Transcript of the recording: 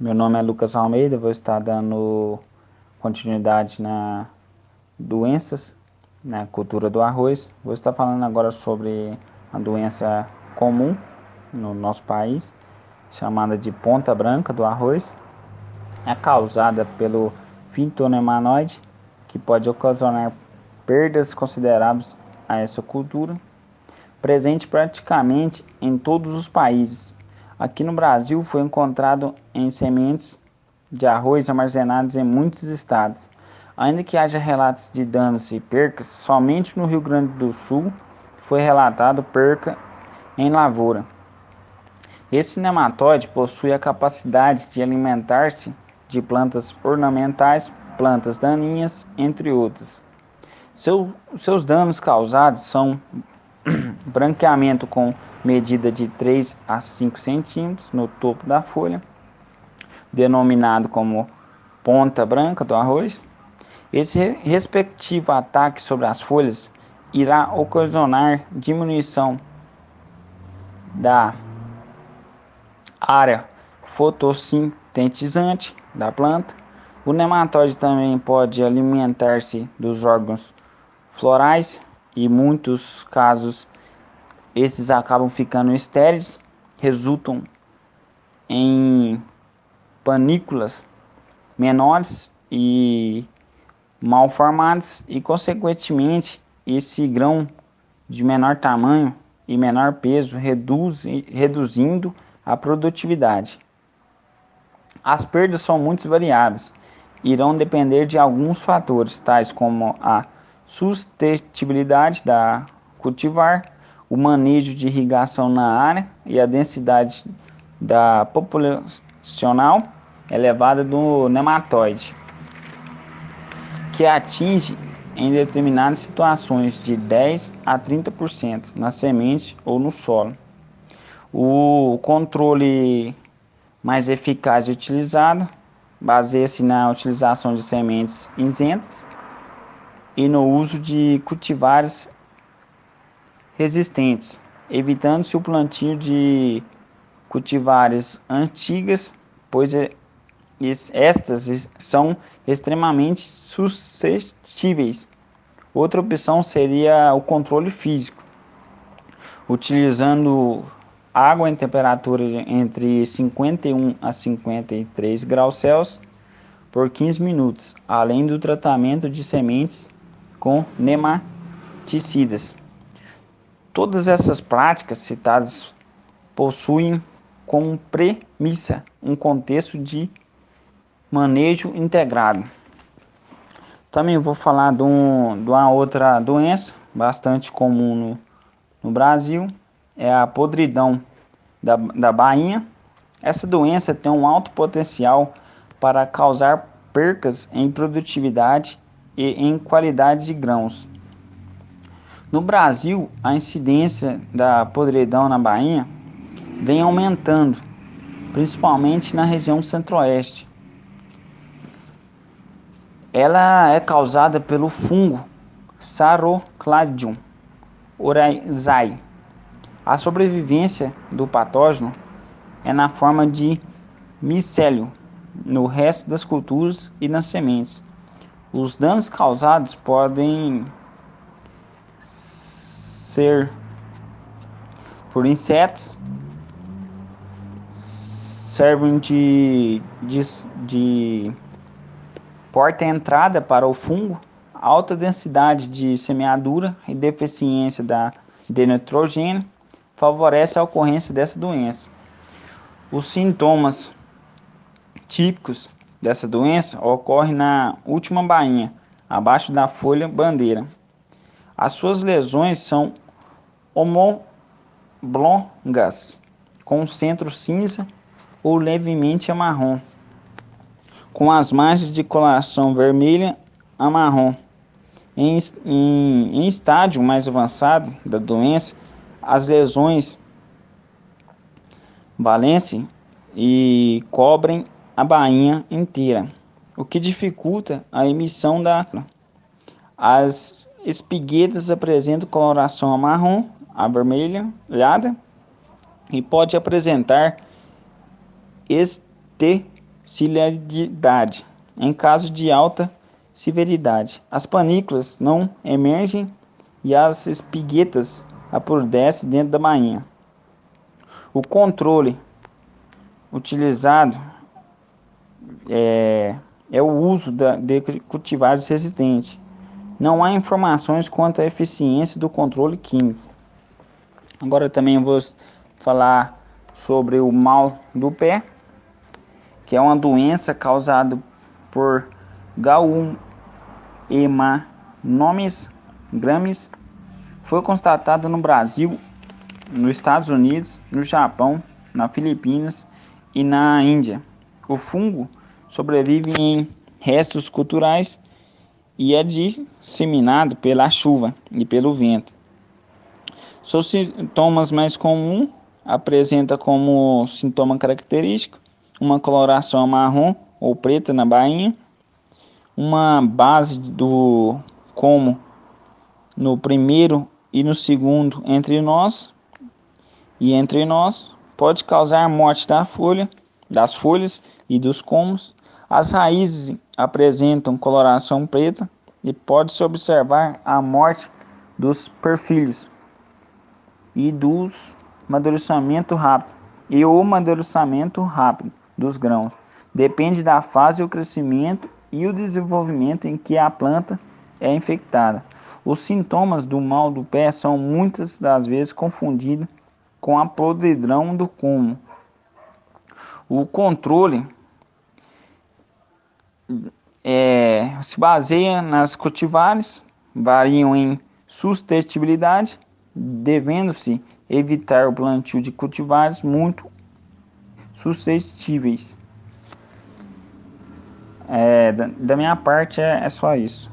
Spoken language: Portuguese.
Meu nome é Lucas Almeida, vou estar dando continuidade na doenças na cultura do arroz. Vou estar falando agora sobre a doença comum no nosso país, chamada de ponta branca do arroz. É causada pelo fintonemanoide, que pode ocasionar perdas consideráveis a essa cultura, presente praticamente em todos os países, Aqui no Brasil foi encontrado em sementes de arroz armazenadas em muitos estados. Ainda que haja relatos de danos e percas, somente no Rio Grande do Sul foi relatado perca em lavoura. Esse nematóide possui a capacidade de alimentar-se de plantas ornamentais, plantas daninhas, entre outras. Seu, seus danos causados são branqueamento com medida de 3 a 5 centímetros no topo da folha, denominado como ponta branca do arroz. Esse respectivo ataque sobre as folhas irá ocasionar diminuição da área fotossintetizante da planta. O nematóide também pode alimentar-se dos órgãos florais e muitos casos esses acabam ficando estéreis, resultam em panículas menores e mal formadas e consequentemente esse grão de menor tamanho e menor peso reduz, reduzindo a produtividade. As perdas são muito variáveis, irão depender de alguns fatores, tais como a sustentabilidade da cultivar, o manejo de irrigação na área e a densidade da populacional elevada do nematóide, que atinge em determinadas situações de 10 a 30% na semente ou no solo. O controle mais eficaz e utilizado baseia-se na utilização de sementes isentas e no uso de cultivares resistentes, evitando-se o plantio de cultivares antigas, pois é, estas são extremamente suscetíveis. Outra opção seria o controle físico, utilizando água em temperatura entre 51 a 53 graus Celsius por 15 minutos, além do tratamento de sementes com nematicidas. Todas essas práticas citadas possuem como premissa um contexto de manejo integrado. Também vou falar de, um, de uma outra doença bastante comum no, no Brasil, é a podridão da, da bainha. Essa doença tem um alto potencial para causar percas em produtividade e em qualidade de grãos. No Brasil, a incidência da podridão na Bahia vem aumentando, principalmente na região centro-oeste. Ela é causada pelo fungo Sarocladium oryzae. A sobrevivência do patógeno é na forma de micélio no resto das culturas e nas sementes. Os danos causados podem ser por insetos, servem de, de, de porta-entrada para o fungo, alta densidade de semeadura e deficiência da, de nitrogênio favorece a ocorrência dessa doença. Os sintomas típicos dessa doença ocorrem na última bainha, abaixo da folha bandeira. As suas lesões são oblongas, com centro cinza ou levemente amarrom, com as margens de coloração vermelha a marrom. Em, em, em estágio mais avançado da doença, as lesões valem e cobrem a bainha inteira, o que dificulta a emissão da as espiguetas apresentam coloração marrom, avermelhada e pode apresentar ciliaridade em caso de alta severidade. As panículas não emergem e as espiguetas apodrecem dentro da bainha. O controle utilizado é, é o uso da, de cultivares resistentes. Não há informações quanto à eficiência do controle químico. Agora também vou falar sobre o mal do pé, que é uma doença causada por Gauhemanomes grames. Foi constatado no Brasil, nos Estados Unidos, no Japão, nas Filipinas e na Índia. O fungo sobrevive em restos culturais e é disseminado pela chuva e pelo vento. Seus sintomas mais comuns apresenta como sintoma característico uma coloração marrom ou preta na bainha, uma base do como no primeiro e no segundo entre nós e entre nós pode causar morte da folha, das folhas e dos comos. As raízes apresentam coloração preta e pode-se observar a morte dos perfilhos e dos amadurecimento rápido e o amadurecimento rápido dos grãos. Depende da fase o crescimento e o desenvolvimento em que a planta é infectada. Os sintomas do mal do pé são muitas das vezes confundidos com a podridão do cumo. O controle é, se baseia nas cultivares, variam em sustentabilidade, devendo-se evitar o plantio de cultivares muito suscetíveis. É, da, da, minha parte é, é só isso.